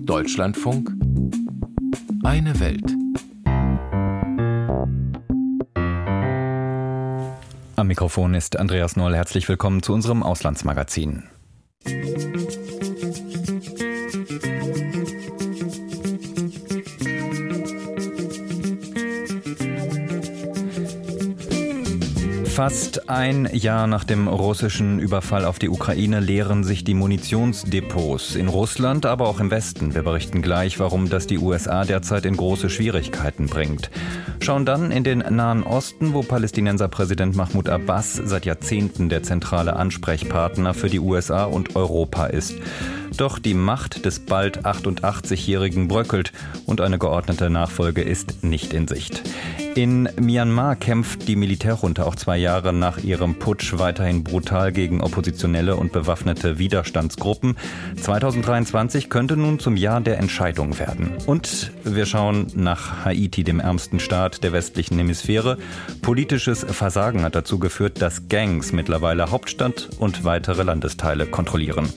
Deutschlandfunk Eine Welt. Am Mikrofon ist Andreas Noll. Herzlich willkommen zu unserem Auslandsmagazin. Fast ein Jahr nach dem russischen Überfall auf die Ukraine leeren sich die Munitionsdepots in Russland, aber auch im Westen. Wir berichten gleich, warum das die USA derzeit in große Schwierigkeiten bringt. Schauen dann in den Nahen Osten, wo Palästinenser Präsident Mahmoud Abbas seit Jahrzehnten der zentrale Ansprechpartner für die USA und Europa ist. Doch die Macht des bald 88-Jährigen bröckelt und eine geordnete Nachfolge ist nicht in Sicht. In Myanmar kämpft die Militärjunta auch zwei Jahre nach ihrem Putsch weiterhin brutal gegen oppositionelle und bewaffnete Widerstandsgruppen. 2023 könnte nun zum Jahr der Entscheidung werden. Und wir schauen nach Haiti, dem ärmsten Staat der westlichen Hemisphäre. Politisches Versagen hat dazu geführt, dass Gangs mittlerweile Hauptstadt und weitere Landesteile kontrollieren.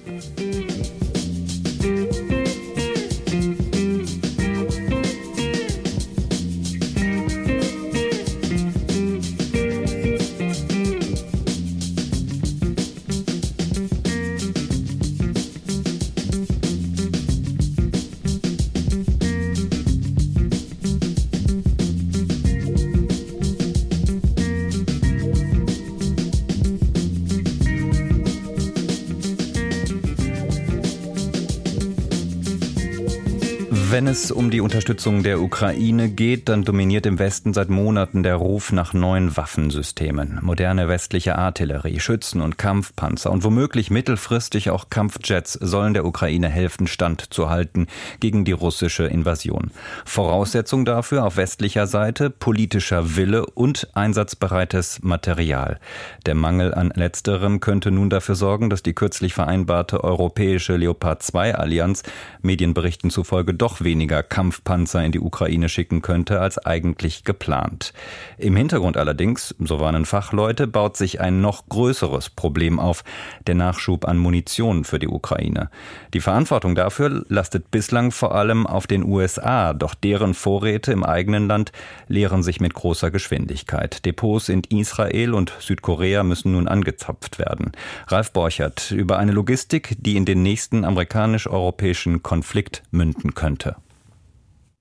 Es um die Unterstützung der Ukraine geht, dann dominiert im Westen seit Monaten der Ruf nach neuen Waffensystemen. Moderne westliche Artillerie, Schützen und Kampfpanzer und womöglich mittelfristig auch Kampfjets sollen der Ukraine helfen, standzuhalten gegen die russische Invasion. Voraussetzung dafür auf westlicher Seite politischer Wille und einsatzbereites Material. Der Mangel an letzterem könnte nun dafür sorgen, dass die kürzlich vereinbarte europäische Leopard 2 Allianz Medienberichten zufolge doch weniger Kampfpanzer in die Ukraine schicken könnte als eigentlich geplant. Im Hintergrund allerdings, so warnen Fachleute, baut sich ein noch größeres Problem auf, der Nachschub an Munition für die Ukraine. Die Verantwortung dafür lastet bislang vor allem auf den USA, doch deren Vorräte im eigenen Land leeren sich mit großer Geschwindigkeit. Depots in Israel und Südkorea müssen nun angezapft werden. Ralf Borchert über eine Logistik, die in den nächsten amerikanisch-europäischen Konflikt münden könnte.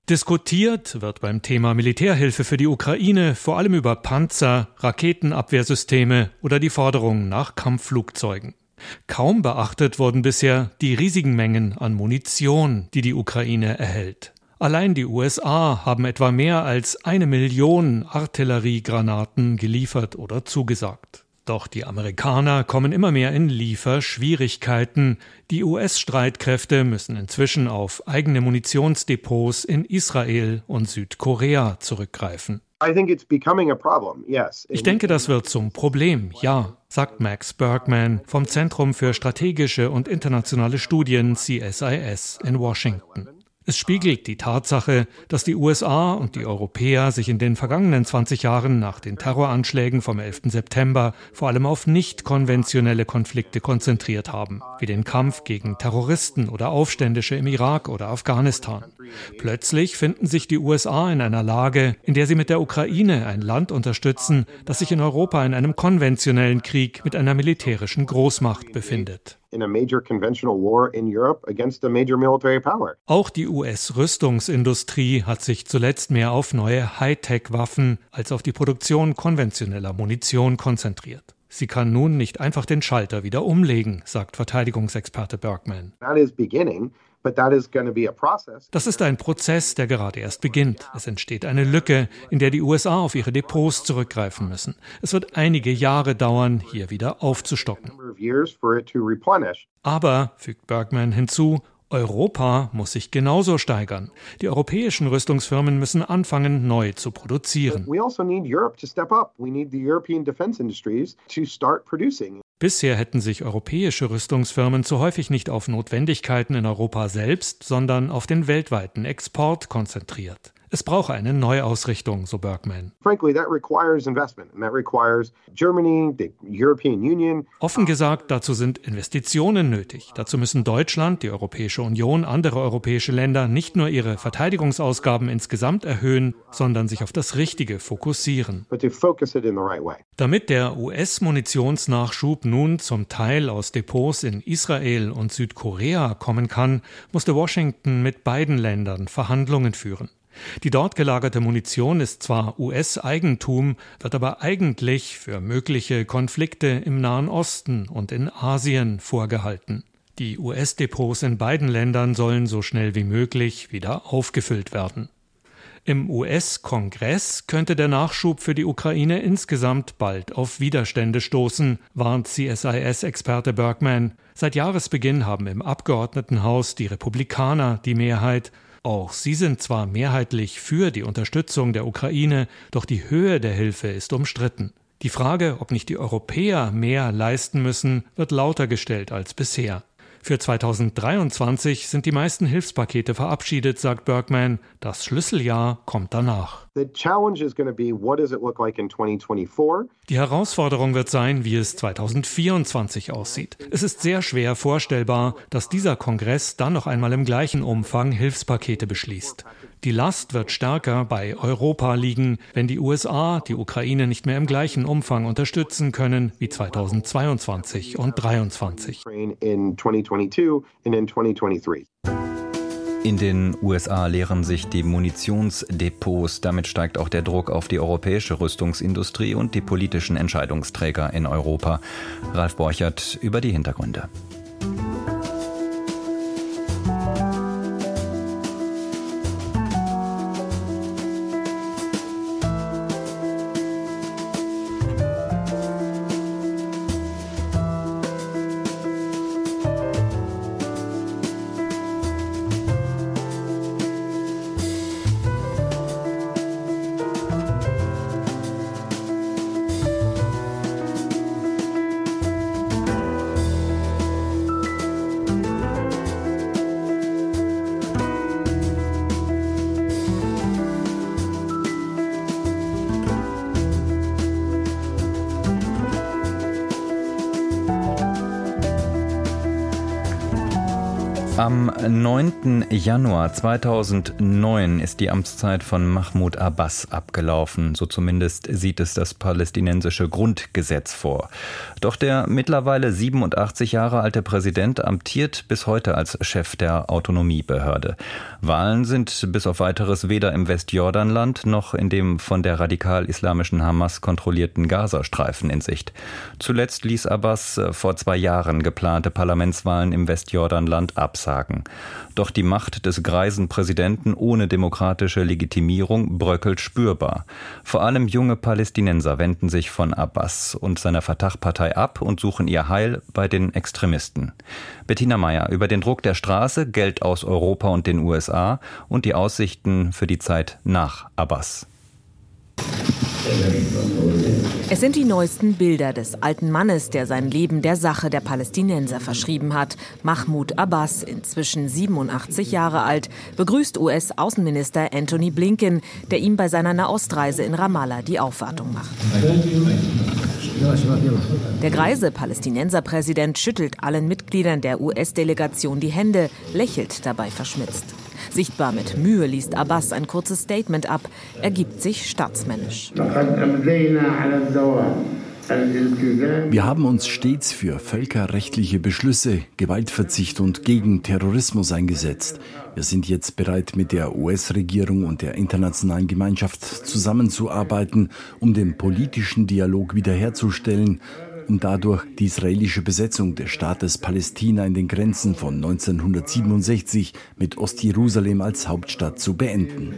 Diskutiert wird beim Thema Militärhilfe für die Ukraine vor allem über Panzer, Raketenabwehrsysteme oder die Forderung nach Kampfflugzeugen. Kaum beachtet wurden bisher die riesigen Mengen an Munition, die die Ukraine erhält. Allein die USA haben etwa mehr als eine Million Artilleriegranaten geliefert oder zugesagt. Doch die Amerikaner kommen immer mehr in Lieferschwierigkeiten. Die US-Streitkräfte müssen inzwischen auf eigene Munitionsdepots in Israel und Südkorea zurückgreifen. Ich denke, das wird zum Problem, ja, sagt Max Bergman vom Zentrum für strategische und internationale Studien CSIS in Washington. Es spiegelt die Tatsache, dass die USA und die Europäer sich in den vergangenen 20 Jahren nach den Terroranschlägen vom 11. September vor allem auf nicht konventionelle Konflikte konzentriert haben, wie den Kampf gegen Terroristen oder Aufständische im Irak oder Afghanistan. Plötzlich finden sich die USA in einer Lage, in der sie mit der Ukraine ein Land unterstützen, das sich in Europa in einem konventionellen Krieg mit einer militärischen Großmacht befindet. Auch die US-Rüstungsindustrie hat sich zuletzt mehr auf neue Hightech-Waffen als auf die Produktion konventioneller Munition konzentriert. Sie kann nun nicht einfach den Schalter wieder umlegen, sagt Verteidigungsexperte Bergman. Das ist ein Prozess, der gerade erst beginnt. Es entsteht eine Lücke, in der die USA auf ihre Depots zurückgreifen müssen. Es wird einige Jahre dauern, hier wieder aufzustocken. Aber, fügt Bergman hinzu, Europa muss sich genauso steigern. Die europäischen Rüstungsfirmen müssen anfangen, neu zu produzieren. Bisher hätten sich europäische Rüstungsfirmen zu häufig nicht auf Notwendigkeiten in Europa selbst, sondern auf den weltweiten Export konzentriert. Es brauche eine Neuausrichtung, so Bergman. Offen gesagt, dazu sind Investitionen nötig. Dazu müssen Deutschland, die Europäische Union, andere europäische Länder nicht nur ihre Verteidigungsausgaben insgesamt erhöhen, sondern sich auf das Richtige fokussieren. Damit der US-Munitionsnachschub nun zum Teil aus Depots in Israel und Südkorea kommen kann, musste Washington mit beiden Ländern Verhandlungen führen. Die dort gelagerte Munition ist zwar US-Eigentum, wird aber eigentlich für mögliche Konflikte im Nahen Osten und in Asien vorgehalten. Die US-Depots in beiden Ländern sollen so schnell wie möglich wieder aufgefüllt werden. Im US-Kongress könnte der Nachschub für die Ukraine insgesamt bald auf Widerstände stoßen, warnt CSIS-Experte Bergman. Seit Jahresbeginn haben im Abgeordnetenhaus die Republikaner die Mehrheit auch sie sind zwar mehrheitlich für die Unterstützung der Ukraine, doch die Höhe der Hilfe ist umstritten. Die Frage, ob nicht die Europäer mehr leisten müssen, wird lauter gestellt als bisher. Für 2023 sind die meisten Hilfspakete verabschiedet, sagt Bergman. Das Schlüsseljahr kommt danach. Die Herausforderung wird sein, wie es 2024 aussieht. Es ist sehr schwer vorstellbar, dass dieser Kongress dann noch einmal im gleichen Umfang Hilfspakete beschließt. Die Last wird stärker bei Europa liegen, wenn die USA die Ukraine nicht mehr im gleichen Umfang unterstützen können wie 2022 und 2023. In den USA leeren sich die Munitionsdepots. Damit steigt auch der Druck auf die europäische Rüstungsindustrie und die politischen Entscheidungsträger in Europa. Ralf Borchert über die Hintergründe. Am 9. Januar 2009 ist die Amtszeit von Mahmoud Abbas abgelaufen. So zumindest sieht es das palästinensische Grundgesetz vor. Doch der mittlerweile 87 Jahre alte Präsident amtiert bis heute als Chef der Autonomiebehörde. Wahlen sind bis auf weiteres weder im Westjordanland noch in dem von der radikal-islamischen Hamas kontrollierten Gazastreifen in Sicht. Zuletzt ließ Abbas vor zwei Jahren geplante Parlamentswahlen im Westjordanland absagen absagen. Doch die Macht des greisen Präsidenten ohne demokratische Legitimierung bröckelt spürbar. Vor allem junge Palästinenser wenden sich von Abbas und seiner Fatah-Partei ab und suchen ihr Heil bei den Extremisten. Bettina Meyer über den Druck der Straße, Geld aus Europa und den USA und die Aussichten für die Zeit nach Abbas. Es sind die neuesten Bilder des alten Mannes, der sein Leben der Sache der Palästinenser verschrieben hat. Mahmoud Abbas, inzwischen 87 Jahre alt, begrüßt US-Außenminister Anthony Blinken, der ihm bei seiner Nahostreise in Ramallah die Aufwartung macht. Der greise Palästinenserpräsident schüttelt allen Mitgliedern der US-Delegation die Hände, lächelt dabei verschmitzt. Sichtbar mit Mühe liest Abbas ein kurzes Statement ab. Er gibt sich staatsmännisch. Wir haben uns stets für völkerrechtliche Beschlüsse, Gewaltverzicht und gegen Terrorismus eingesetzt. Wir sind jetzt bereit, mit der US-Regierung und der internationalen Gemeinschaft zusammenzuarbeiten, um den politischen Dialog wiederherzustellen um dadurch die israelische Besetzung des Staates Palästina in den Grenzen von 1967 mit Ostjerusalem als Hauptstadt zu beenden.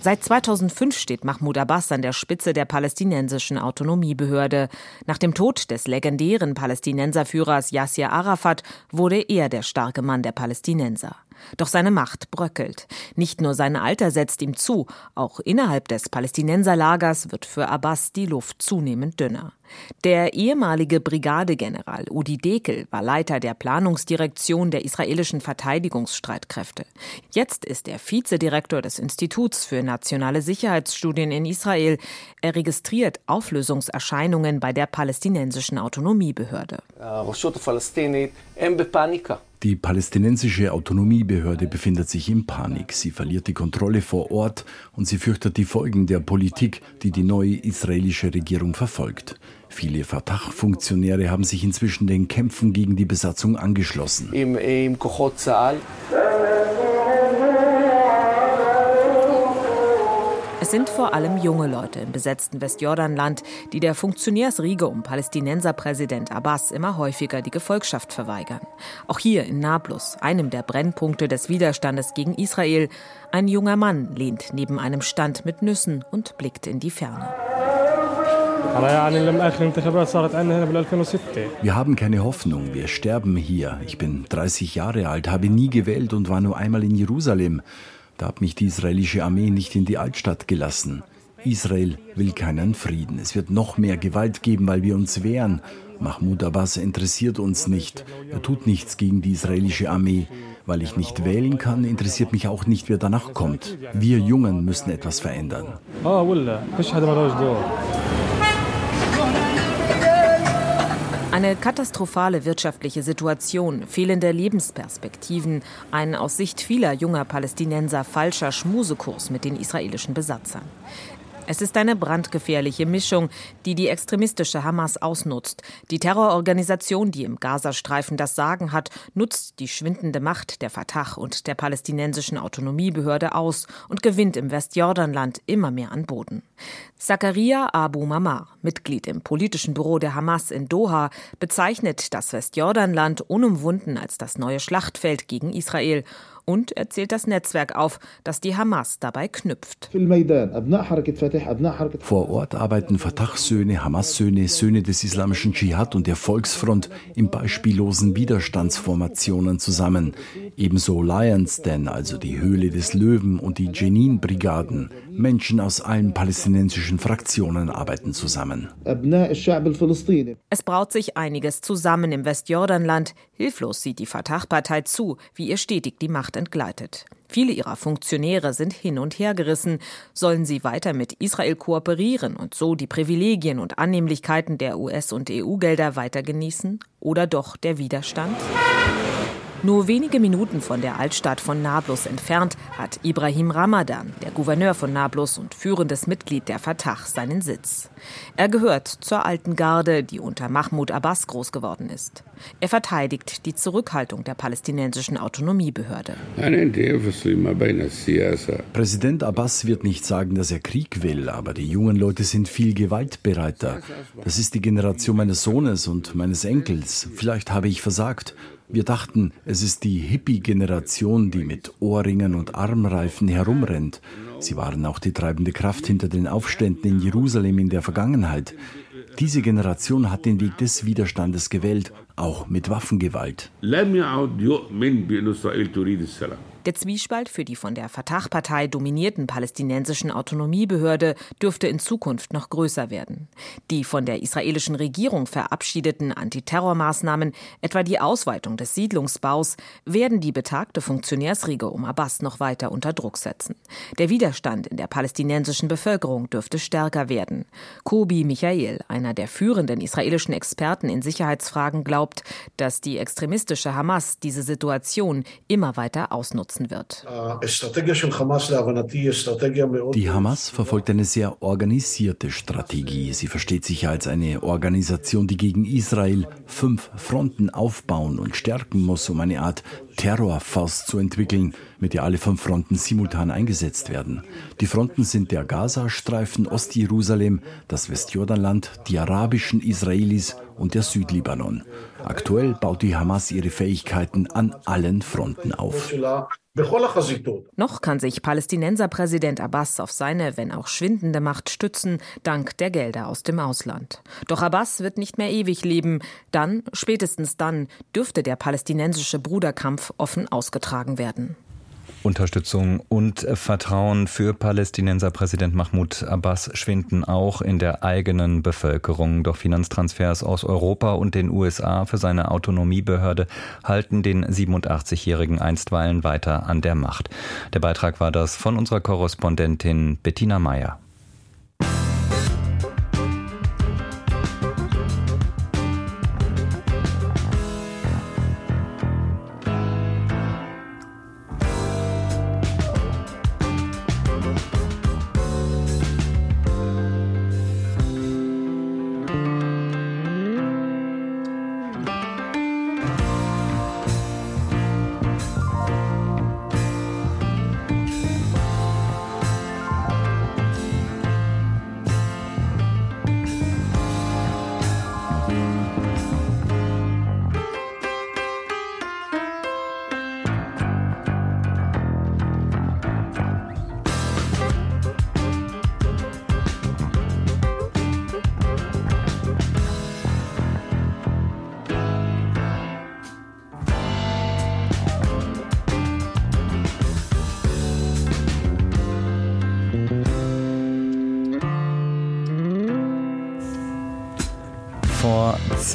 Seit 2005 steht Mahmoud Abbas an der Spitze der palästinensischen Autonomiebehörde. Nach dem Tod des legendären Palästinenserführers Yasser Arafat wurde er der starke Mann der Palästinenser. Doch seine Macht bröckelt. Nicht nur sein Alter setzt ihm zu, auch innerhalb des Palästinenserlagers wird für Abbas die Luft zunehmend dünner. Der ehemalige Brigadegeneral Udi Dekel war Leiter der Planungsdirektion der israelischen Verteidigungsstreitkräfte. Jetzt ist er Vizedirektor des Instituts für nationale Sicherheitsstudien in Israel. Er registriert Auflösungserscheinungen bei der palästinensischen Autonomiebehörde. Die palästinensische Autonomiebehörde befindet sich in Panik. Sie verliert die Kontrolle vor Ort und sie fürchtet die Folgen der Politik, die die neue israelische Regierung verfolgt. Viele Fatah-Funktionäre haben sich inzwischen den Kämpfen gegen die Besatzung angeschlossen. Im, im Es sind vor allem junge Leute im besetzten Westjordanland, die der Funktionärsriege um Palästinenserpräsident Abbas immer häufiger die Gefolgschaft verweigern. Auch hier in Nablus, einem der Brennpunkte des Widerstandes gegen Israel, ein junger Mann lehnt neben einem Stand mit Nüssen und blickt in die Ferne. Wir haben keine Hoffnung, wir sterben hier. Ich bin 30 Jahre alt, habe nie gewählt und war nur einmal in Jerusalem. Da hat mich die israelische Armee nicht in die Altstadt gelassen. Israel will keinen Frieden. Es wird noch mehr Gewalt geben, weil wir uns wehren. Mahmoud Abbas interessiert uns nicht. Er tut nichts gegen die israelische Armee. Weil ich nicht wählen kann, interessiert mich auch nicht, wer danach kommt. Wir Jungen müssen etwas verändern. Eine katastrophale wirtschaftliche Situation, fehlende Lebensperspektiven, ein aus Sicht vieler junger Palästinenser falscher Schmusekurs mit den israelischen Besatzern. Es ist eine brandgefährliche Mischung, die die extremistische Hamas ausnutzt. Die Terrororganisation, die im Gazastreifen das Sagen hat, nutzt die schwindende Macht der Fatah und der palästinensischen Autonomiebehörde aus und gewinnt im Westjordanland immer mehr an Boden. Zakaria Abu Mamar, Mitglied im politischen Büro der Hamas in Doha, bezeichnet das Westjordanland unumwunden als das neue Schlachtfeld gegen Israel und er zählt das Netzwerk auf, das die Hamas dabei knüpft. Vor Ort arbeiten Fatah-Söhne, Hamas-Söhne, Söhne des islamischen Dschihad und der Volksfront in beispiellosen Widerstandsformationen zusammen. Ebenso Lions Den, also die Höhle des Löwen und die Jenin-Brigaden. Menschen aus allen palästinensischen Fraktionen arbeiten zusammen. Es braut sich einiges zusammen im Westjordanland. Hilflos sieht die Fatah-Partei zu, wie ihr stetig die Macht entgleitet. Viele ihrer Funktionäre sind hin und her gerissen. Sollen sie weiter mit Israel kooperieren und so die Privilegien und Annehmlichkeiten der US- und EU-Gelder weiter genießen? Oder doch der Widerstand? Nur wenige Minuten von der Altstadt von Nablus entfernt hat Ibrahim Ramadan, der Gouverneur von Nablus und führendes Mitglied der Fatah, seinen Sitz. Er gehört zur alten Garde, die unter Mahmoud Abbas groß geworden ist. Er verteidigt die Zurückhaltung der palästinensischen Autonomiebehörde. Präsident Abbas wird nicht sagen, dass er Krieg will, aber die jungen Leute sind viel gewaltbereiter. Das ist die Generation meines Sohnes und meines Enkels. Vielleicht habe ich versagt. Wir dachten, es ist die Hippie-Generation, die mit Ohrringen und Armreifen herumrennt. Sie waren auch die treibende Kraft hinter den Aufständen in Jerusalem in der Vergangenheit. Diese Generation hat den Weg des Widerstandes gewählt, auch mit Waffengewalt. Der Zwiespalt für die von der Fatah-Partei dominierten palästinensischen Autonomiebehörde dürfte in Zukunft noch größer werden. Die von der israelischen Regierung verabschiedeten Antiterrormaßnahmen, etwa die Ausweitung des Siedlungsbaus, werden die betagte Funktionärsriege um Abbas noch weiter unter Druck setzen. Der Widerstand in der palästinensischen Bevölkerung dürfte stärker werden. Kobi Michael, einer der führenden israelischen Experten in Sicherheitsfragen, glaubt, dass die extremistische Hamas diese Situation immer weiter ausnutzt nutzen wird. Die Hamas verfolgt eine sehr organisierte Strategie. Sie versteht sich als eine Organisation, die gegen Israel fünf Fronten aufbauen und stärken muss, um eine Art Terrorfaust zu entwickeln, mit der alle fünf Fronten simultan eingesetzt werden. Die Fronten sind der Gazastreifen, Ostjerusalem, das Westjordanland, die arabischen Israelis und der Südlibanon. Aktuell baut die Hamas ihre Fähigkeiten an allen Fronten auf. Noch kann sich Palästinenserpräsident Abbas auf seine, wenn auch schwindende Macht stützen, dank der Gelder aus dem Ausland. Doch Abbas wird nicht mehr ewig leben. Dann, spätestens dann, dürfte der palästinensische Bruderkampf offen ausgetragen werden. Unterstützung und Vertrauen für Palästinenser Präsident Mahmoud Abbas schwinden auch in der eigenen Bevölkerung. Doch Finanztransfers aus Europa und den USA für seine Autonomiebehörde halten den 87-Jährigen einstweilen weiter an der Macht. Der Beitrag war das von unserer Korrespondentin Bettina Meyer.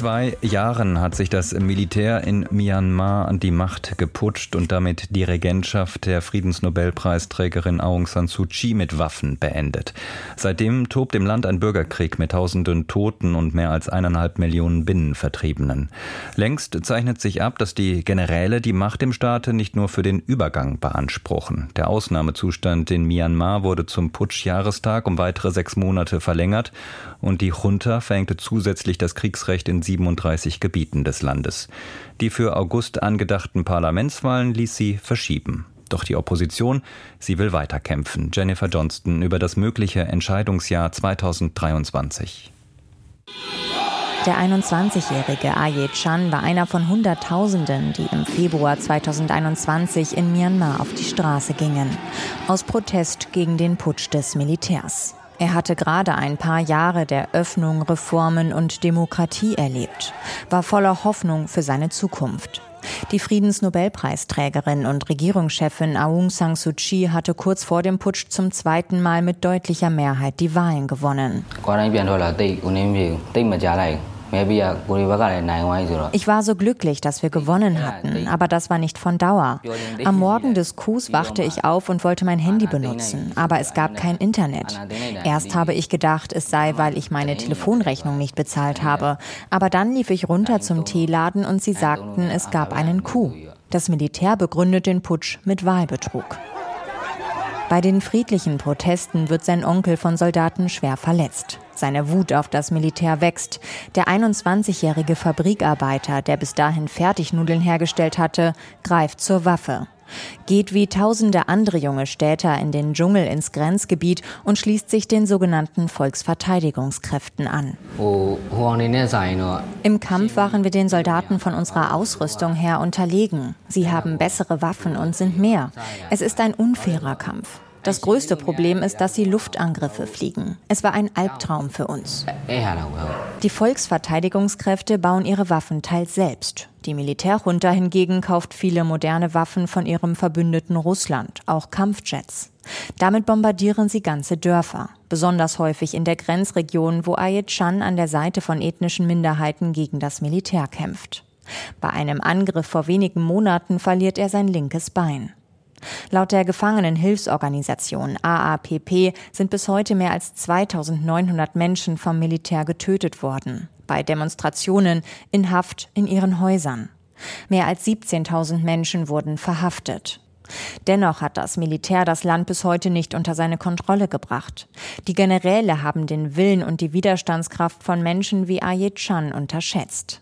Zwei Jahren hat sich das Militär in Myanmar an die Macht geputscht und damit die Regentschaft der Friedensnobelpreisträgerin Aung San Suu Kyi mit Waffen beendet. Seitdem tobt im Land ein Bürgerkrieg mit tausenden Toten und mehr als eineinhalb Millionen Binnenvertriebenen. Längst zeichnet sich ab, dass die Generäle die Macht im Staate nicht nur für den Übergang beanspruchen. Der Ausnahmezustand in Myanmar wurde zum Putschjahrestag um weitere sechs Monate verlängert und die Junta verhängte zusätzlich das Kriegsrecht in 37 Gebieten des Landes. Die für August angedachten Parlamentswahlen ließ sie verschieben. Doch die Opposition, sie will weiterkämpfen. Jennifer Johnston über das mögliche Entscheidungsjahr 2023. Der 21-jährige Aye Chan war einer von Hunderttausenden, die im Februar 2021 in Myanmar auf die Straße gingen, aus Protest gegen den Putsch des Militärs. Er hatte gerade ein paar Jahre der Öffnung, Reformen und Demokratie erlebt, war voller Hoffnung für seine Zukunft. Die Friedensnobelpreisträgerin und Regierungschefin Aung San Suu Kyi hatte kurz vor dem Putsch zum zweiten Mal mit deutlicher Mehrheit die Wahlen gewonnen. Ich war so glücklich, dass wir gewonnen hatten, aber das war nicht von Dauer. Am Morgen des Coups wachte ich auf und wollte mein Handy benutzen, aber es gab kein Internet. Erst habe ich gedacht, es sei, weil ich meine Telefonrechnung nicht bezahlt habe, aber dann lief ich runter zum Teeladen und sie sagten, es gab einen Coup. Das Militär begründet den Putsch mit Wahlbetrug. Bei den friedlichen Protesten wird sein Onkel von Soldaten schwer verletzt. Seine Wut auf das Militär wächst. Der 21-jährige Fabrikarbeiter, der bis dahin Fertignudeln hergestellt hatte, greift zur Waffe geht wie tausende andere junge Städter in den Dschungel ins Grenzgebiet und schließt sich den sogenannten Volksverteidigungskräften an. Im Kampf waren wir den Soldaten von unserer Ausrüstung her unterlegen. Sie haben bessere Waffen und sind mehr. Es ist ein unfairer Kampf. Das größte Problem ist, dass sie Luftangriffe fliegen. Es war ein Albtraum für uns. Die Volksverteidigungskräfte bauen ihre Waffen teils selbst. Die Militärjunta hingegen kauft viele moderne Waffen von ihrem Verbündeten Russland, auch Kampfjets. Damit bombardieren sie ganze Dörfer, besonders häufig in der Grenzregion, wo Ayet Chan an der Seite von ethnischen Minderheiten gegen das Militär kämpft. Bei einem Angriff vor wenigen Monaten verliert er sein linkes Bein. Laut der Gefangenenhilfsorganisation AAPP sind bis heute mehr als 2900 Menschen vom Militär getötet worden. Bei Demonstrationen, in Haft, in ihren Häusern. Mehr als 17.000 Menschen wurden verhaftet. Dennoch hat das Militär das Land bis heute nicht unter seine Kontrolle gebracht. Die Generäle haben den Willen und die Widerstandskraft von Menschen wie Ayet Chan unterschätzt.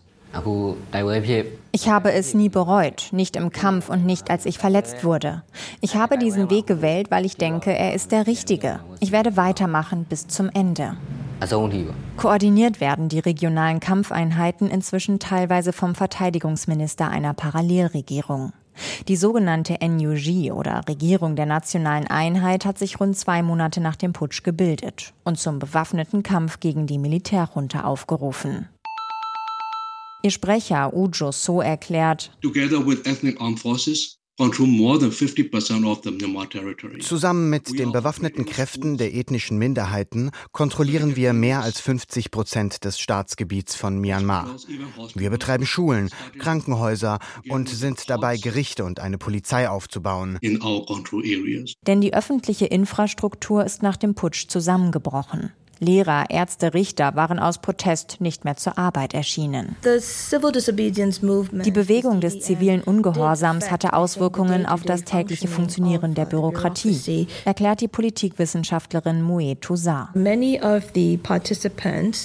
Ich habe es nie bereut, nicht im Kampf und nicht als ich verletzt wurde. Ich habe diesen Weg gewählt, weil ich denke, er ist der richtige. Ich werde weitermachen bis zum Ende. Koordiniert werden die regionalen Kampfeinheiten inzwischen teilweise vom Verteidigungsminister einer Parallelregierung. Die sogenannte NUG oder Regierung der nationalen Einheit hat sich rund zwei Monate nach dem Putsch gebildet und zum bewaffneten Kampf gegen die Militärjunta aufgerufen. Ihr Sprecher Ujo So erklärt, Together with ethnic armed forces, Zusammen mit den bewaffneten Kräften der ethnischen Minderheiten kontrollieren wir mehr als 50 Prozent des Staatsgebiets von Myanmar. Wir betreiben Schulen, Krankenhäuser und sind dabei, Gerichte und eine Polizei aufzubauen. Denn die öffentliche Infrastruktur ist nach dem Putsch zusammengebrochen. Lehrer, Ärzte, Richter waren aus Protest nicht mehr zur Arbeit erschienen. Die Bewegung des zivilen Ungehorsams hatte Auswirkungen auf das tägliche Funktionieren der Bürokratie, erklärt die Politikwissenschaftlerin Mue Toussaint.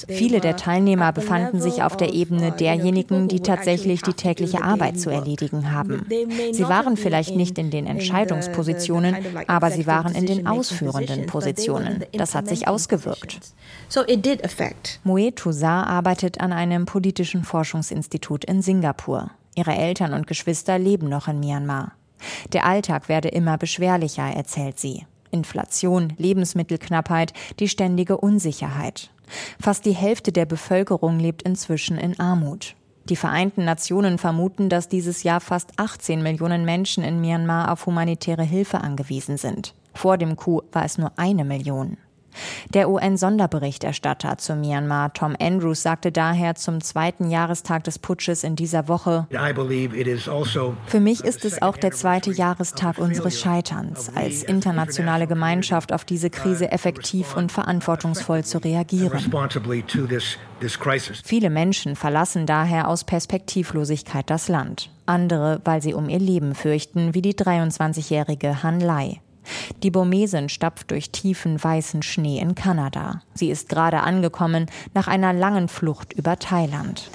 Viele der Teilnehmer befanden sich auf der Ebene derjenigen, die tatsächlich die tägliche Arbeit zu erledigen haben. Sie waren vielleicht nicht in den Entscheidungspositionen, aber sie waren in den ausführenden Positionen. Das hat sich ausgewirkt. So it did affect. Moe Toussaint arbeitet an einem politischen Forschungsinstitut in Singapur. Ihre Eltern und Geschwister leben noch in Myanmar. Der Alltag werde immer beschwerlicher, erzählt sie. Inflation, Lebensmittelknappheit, die ständige Unsicherheit. Fast die Hälfte der Bevölkerung lebt inzwischen in Armut. Die Vereinten Nationen vermuten, dass dieses Jahr fast 18 Millionen Menschen in Myanmar auf humanitäre Hilfe angewiesen sind. Vor dem Coup war es nur eine Million. Der UN-Sonderberichterstatter zu Myanmar, Tom Andrews, sagte daher zum zweiten Jahrestag des Putsches in dieser Woche, also für mich ist es auch der zweite Jahrestag unseres Scheiterns, als internationale Gemeinschaft auf diese Krise effektiv und verantwortungsvoll zu reagieren. Viele Menschen verlassen daher aus Perspektivlosigkeit das Land. Andere, weil sie um ihr Leben fürchten, wie die 23-jährige Han Lai. Die Burmesin stapft durch tiefen weißen Schnee in Kanada. Sie ist gerade angekommen nach einer langen Flucht über Thailand.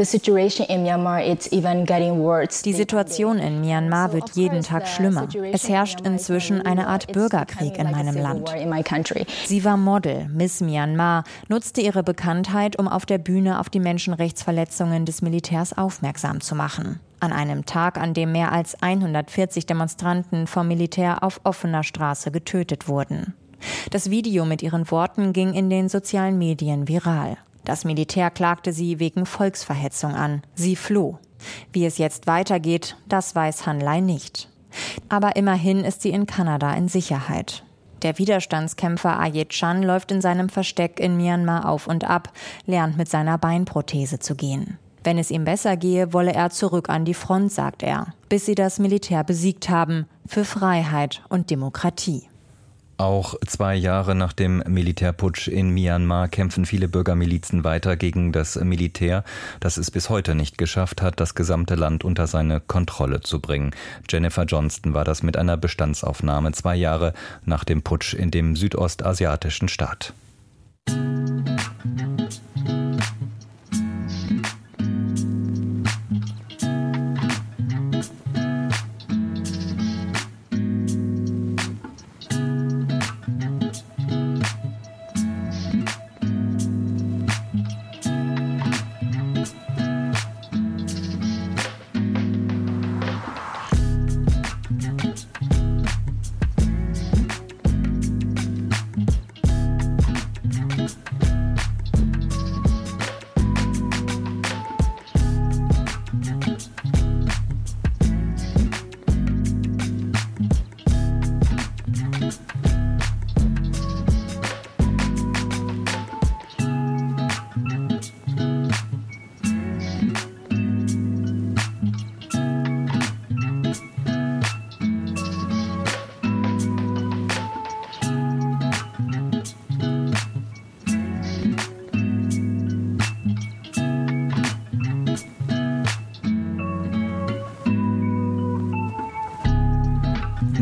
Die Situation in Myanmar wird jeden Tag schlimmer. Es herrscht inzwischen eine Art Bürgerkrieg in meinem Land. Sie war Model, Miss Myanmar, nutzte ihre Bekanntheit, um auf der Bühne auf die Menschenrechtsverletzungen des Militärs aufmerksam zu machen an einem Tag, an dem mehr als 140 Demonstranten vom Militär auf offener Straße getötet wurden. Das Video mit ihren Worten ging in den sozialen Medien viral. Das Militär klagte sie wegen Volksverhetzung an. Sie floh. Wie es jetzt weitergeht, das weiß Hanlei nicht. Aber immerhin ist sie in Kanada in Sicherheit. Der Widerstandskämpfer Ayet Chan läuft in seinem Versteck in Myanmar auf und ab, lernt mit seiner Beinprothese zu gehen. Wenn es ihm besser gehe, wolle er zurück an die Front, sagt er, bis sie das Militär besiegt haben, für Freiheit und Demokratie. Auch zwei Jahre nach dem Militärputsch in Myanmar kämpfen viele Bürgermilizen weiter gegen das Militär, das es bis heute nicht geschafft hat, das gesamte Land unter seine Kontrolle zu bringen. Jennifer Johnston war das mit einer Bestandsaufnahme zwei Jahre nach dem Putsch in dem südostasiatischen Staat.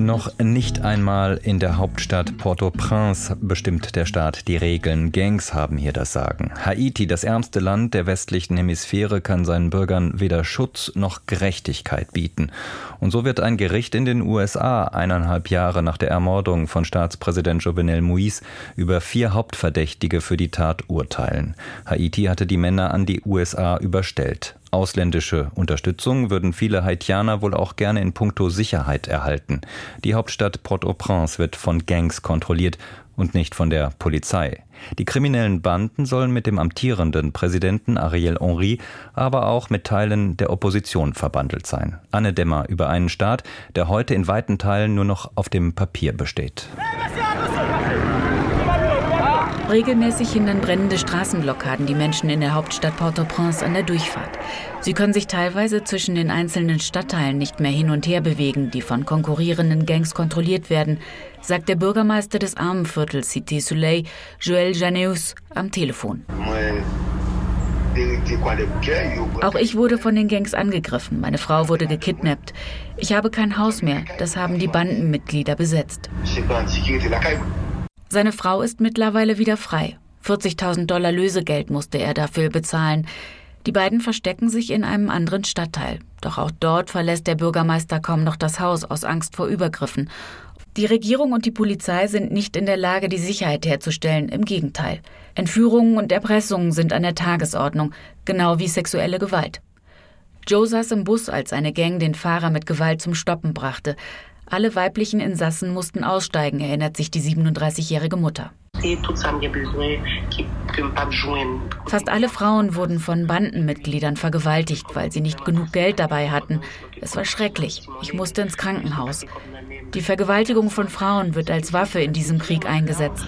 Noch nicht einmal in der Hauptstadt Port-au-Prince bestimmt der Staat die Regeln. Gangs haben hier das Sagen. Haiti, das ärmste Land der westlichen Hemisphäre, kann seinen Bürgern weder Schutz noch Gerechtigkeit bieten. Und so wird ein Gericht in den USA eineinhalb Jahre nach der Ermordung von Staatspräsident Jovenel Moïse über vier Hauptverdächtige für die Tat urteilen. Haiti hatte die Männer an die USA überstellt. Ausländische Unterstützung würden viele Haitianer wohl auch gerne in puncto Sicherheit erhalten. Die Hauptstadt Port-au-Prince wird von Gangs kontrolliert und nicht von der Polizei. Die kriminellen Banden sollen mit dem amtierenden Präsidenten Ariel Henry, aber auch mit Teilen der Opposition verbandelt sein. Anne Dämmer über einen Staat, der heute in weiten Teilen nur noch auf dem Papier besteht. Regelmäßig hindern brennende Straßenblockaden die Menschen in der Hauptstadt Port-au-Prince an der Durchfahrt. Sie können sich teilweise zwischen den einzelnen Stadtteilen nicht mehr hin und her bewegen, die von konkurrierenden Gangs kontrolliert werden, sagt der Bürgermeister des Armenviertels Cité Soleil, Joël Janeus, am Telefon. Auch ich wurde von den Gangs angegriffen. Meine Frau wurde gekidnappt. Ich habe kein Haus mehr. Das haben die Bandenmitglieder besetzt. Seine Frau ist mittlerweile wieder frei. 40.000 Dollar Lösegeld musste er dafür bezahlen. Die beiden verstecken sich in einem anderen Stadtteil. Doch auch dort verlässt der Bürgermeister kaum noch das Haus aus Angst vor Übergriffen. Die Regierung und die Polizei sind nicht in der Lage, die Sicherheit herzustellen. Im Gegenteil. Entführungen und Erpressungen sind an der Tagesordnung, genau wie sexuelle Gewalt. Joe saß im Bus, als eine Gang den Fahrer mit Gewalt zum Stoppen brachte. Alle weiblichen Insassen mussten aussteigen, erinnert sich die 37-jährige Mutter. Fast alle Frauen wurden von Bandenmitgliedern vergewaltigt, weil sie nicht genug Geld dabei hatten. Es war schrecklich. Ich musste ins Krankenhaus. Die Vergewaltigung von Frauen wird als Waffe in diesem Krieg eingesetzt.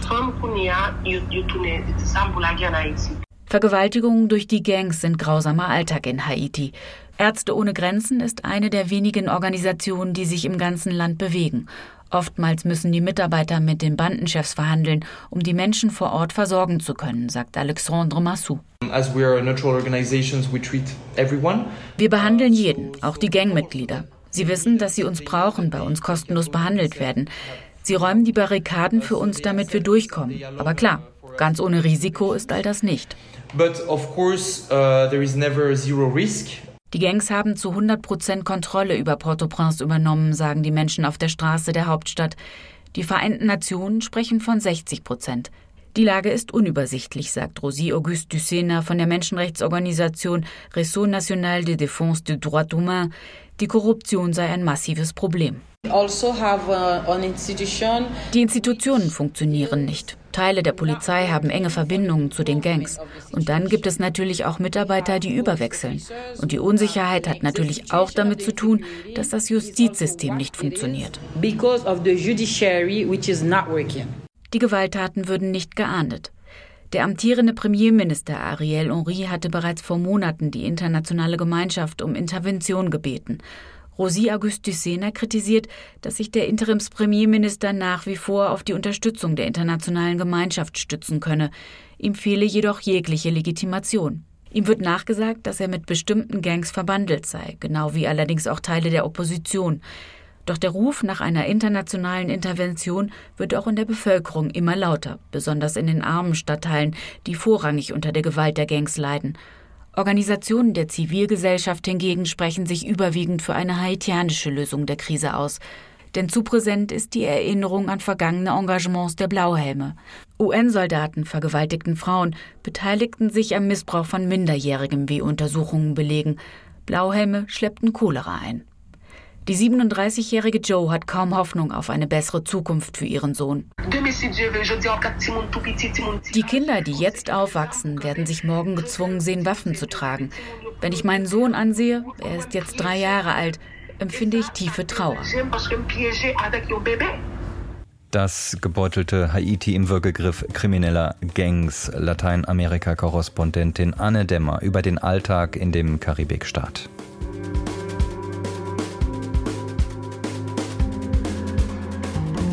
Vergewaltigungen durch die Gangs sind grausamer Alltag in Haiti. Ärzte ohne Grenzen ist eine der wenigen Organisationen, die sich im ganzen Land bewegen. Oftmals müssen die Mitarbeiter mit den Bandenchefs verhandeln, um die Menschen vor Ort versorgen zu können, sagt Alexandre Massou. Wir behandeln jeden, auch die Gangmitglieder. Sie wissen, dass sie uns brauchen, bei uns kostenlos behandelt werden. Sie räumen die Barrikaden für uns, damit wir durchkommen. Aber klar, ganz ohne Risiko ist all das nicht. But of course, uh, there is never zero risk. Die Gangs haben zu 100 Prozent Kontrolle über Port-au-Prince übernommen, sagen die Menschen auf der Straße der Hauptstadt. Die Vereinten Nationen sprechen von 60 Prozent. Die Lage ist unübersichtlich, sagt Rosie Auguste Dussena von der Menschenrechtsorganisation Réseau National de Défense des Droits Humains. Die Korruption sei ein massives Problem. Also die Institutionen funktionieren nicht. Teile der Polizei haben enge Verbindungen zu den Gangs. Und dann gibt es natürlich auch Mitarbeiter, die überwechseln. Und die Unsicherheit hat natürlich auch damit zu tun, dass das Justizsystem nicht funktioniert. Die Gewalttaten würden nicht geahndet. Der amtierende Premierminister Ariel Henry hatte bereits vor Monaten die internationale Gemeinschaft um Intervention gebeten. Rosie Augustus-Sena kritisiert, dass sich der Interimspremierminister nach wie vor auf die Unterstützung der internationalen Gemeinschaft stützen könne. Ihm fehle jedoch jegliche Legitimation. Ihm wird nachgesagt, dass er mit bestimmten Gangs verbandelt sei, genau wie allerdings auch Teile der Opposition. Doch der Ruf nach einer internationalen Intervention wird auch in der Bevölkerung immer lauter, besonders in den armen Stadtteilen, die vorrangig unter der Gewalt der Gangs leiden. Organisationen der Zivilgesellschaft hingegen sprechen sich überwiegend für eine haitianische Lösung der Krise aus. Denn zu präsent ist die Erinnerung an vergangene Engagements der Blauhelme. UN-Soldaten vergewaltigten Frauen, beteiligten sich am Missbrauch von Minderjährigen, wie Untersuchungen belegen. Blauhelme schleppten Cholera ein. Die 37-jährige Joe hat kaum Hoffnung auf eine bessere Zukunft für ihren Sohn. Die Kinder, die jetzt aufwachsen, werden sich morgen gezwungen sehen, Waffen zu tragen. Wenn ich meinen Sohn ansehe, er ist jetzt drei Jahre alt, empfinde ich tiefe Trauer. Das gebeutelte Haiti im Würgegriff krimineller Gangs. Lateinamerika-Korrespondentin Anne Dämmer über den Alltag in dem Karibikstaat.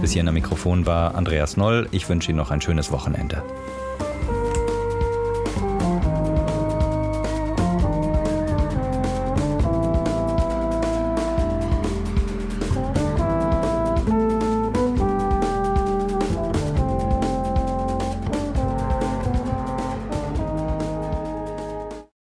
Bis hierhin am Mikrofon war Andreas Noll. Ich wünsche Ihnen noch ein schönes Wochenende.